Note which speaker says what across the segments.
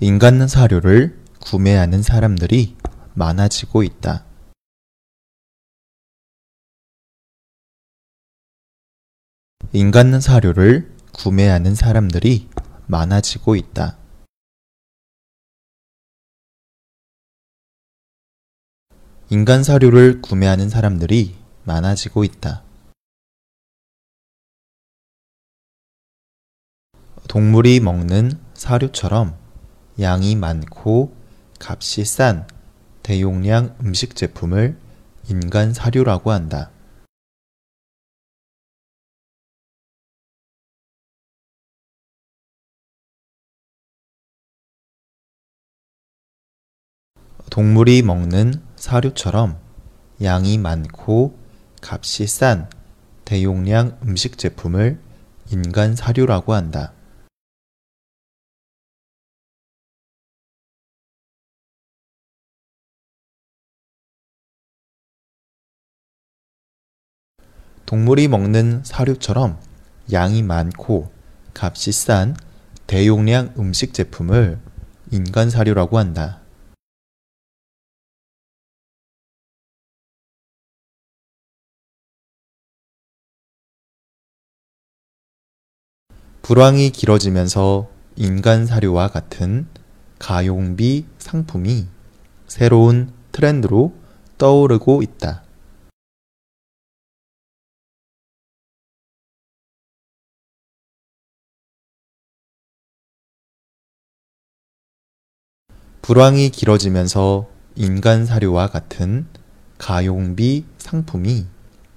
Speaker 1: 인간 사료를 구매하는 사람들이 많아지고 있다. 인간 사료를 구매하는 사람들이 많아지고 있다. 인간 사료를 구매하는 사람들이 많아지고 있다. 동물이 먹는 사료처럼 양이 많고 값이 싼 대용량 음식 제품을 인간 사료라고 한다. 동물이 먹는 사료처럼 양이 많고 값이 싼 대용량 음식 제품을 인간 사료라고 한다. 동물이 먹는 사료처럼 양이 많고 값이 싼 대용량 음식 제품을 인간 사료라고 한다. 불황이 길어지면서 인간 사료와 같은 가용비 상품이 새로운 트렌드로 떠오르고 있다. 불황이 길어지면서 인간 사료와 같은 가용비 상품이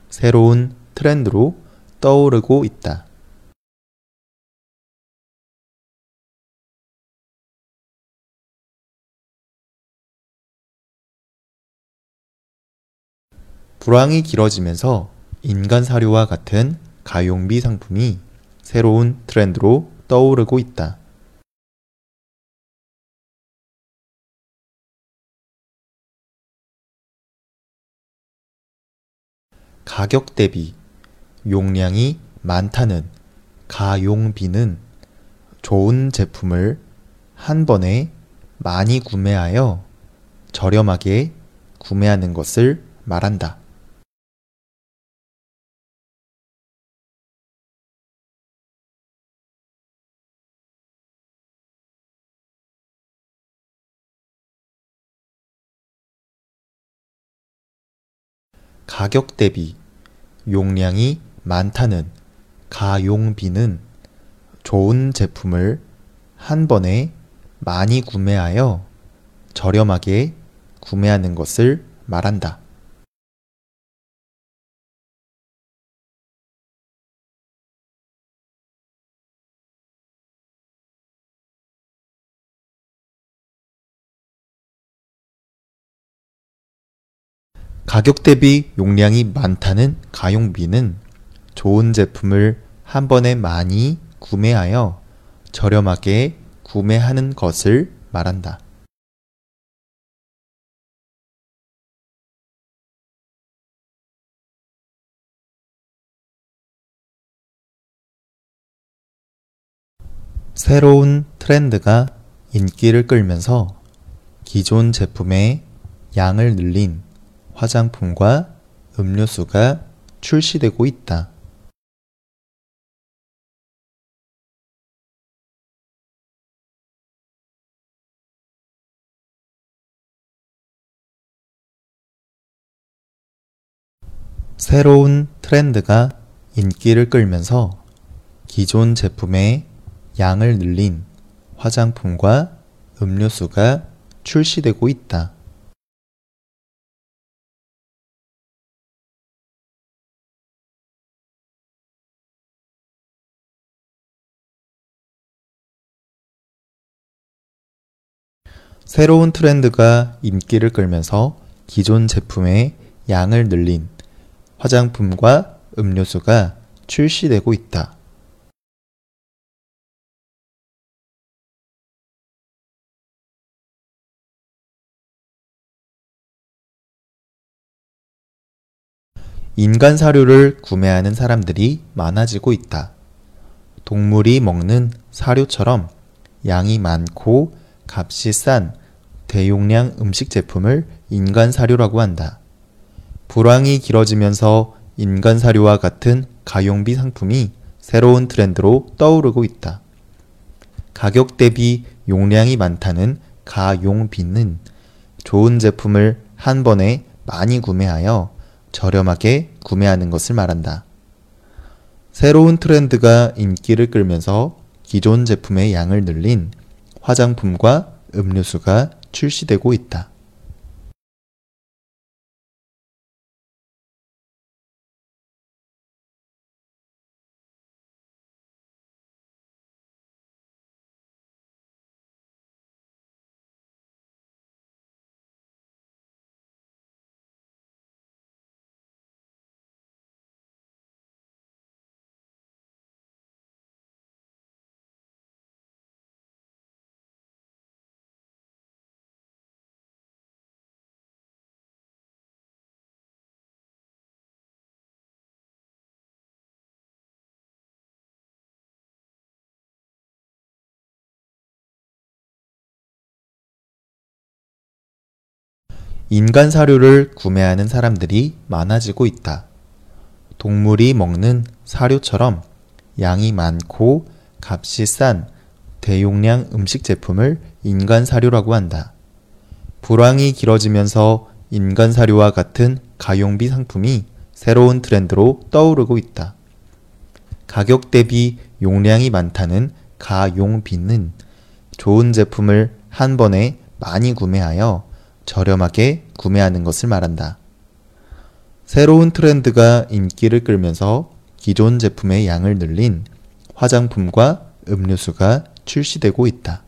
Speaker 1: 새로운 트렌드로 떠오르고 있다. 불황이 길어지면서 인간 사료와 같은 가용비 상품이 새로운 트렌드로 떠오르고 있다. 가격 대비 용량이 많다는 가용비는 좋은 제품을 한 번에 많이 구매하여 저렴하게 구매하는 것을 말한다. 가격 대비 용량이 많다는 가용비는 좋은 제품을 한 번에 많이 구매하여 저렴하게 구매하는 것을 말한다. 가격 대비 용량이 많다는 가용비는 좋은 제품을 한 번에 많이 구매하여 저렴하게 구매하는 것을 말한다. 새로운 트렌드가 인기를 끌면서 기존 제품의 양을 늘린 화장품과 음료수가 출시되고 있다. 새로운 트렌드가 인기를 끌면서 기존 제품의 양을 늘린 화장품과 음료수가 출시되고 있다. 새로운 트렌드가 인기를 끌면서 기존 제품의 양을 늘린 화장품과 음료수가 출시되고 있다. 인간 사료를 구매하는 사람들이 많아지고 있다. 동물이 먹는 사료처럼 양이 많고 값이 싼 대용량 음식 제품을 인간 사료라고 한다. 불황이 길어지면서 인간 사료와 같은 가용비 상품이 새로운 트렌드로 떠오르고 있다. 가격 대비 용량이 많다는 가용비는 좋은 제품을 한 번에 많이 구매하여 저렴하게 구매하는 것을 말한다. 새로운 트렌드가 인기를 끌면서 기존 제품의 양을 늘린 화장품과 음료수가 출시되고 있다. 인간 사료를 구매하는 사람들이 많아지고 있다. 동물이 먹는 사료처럼 양이 많고 값이 싼 대용량 음식 제품을 인간 사료라고 한다. 불황이 길어지면서 인간 사료와 같은 가용비 상품이 새로운 트렌드로 떠오르고 있다. 가격 대비 용량이 많다는 가용비는 좋은 제품을 한 번에 많이 구매하여 저렴하게 구매하는 것을 말한다. 새로운 트렌드가 인기를 끌면서 기존 제품의 양을 늘린 화장품과 음료수가 출시되고 있다.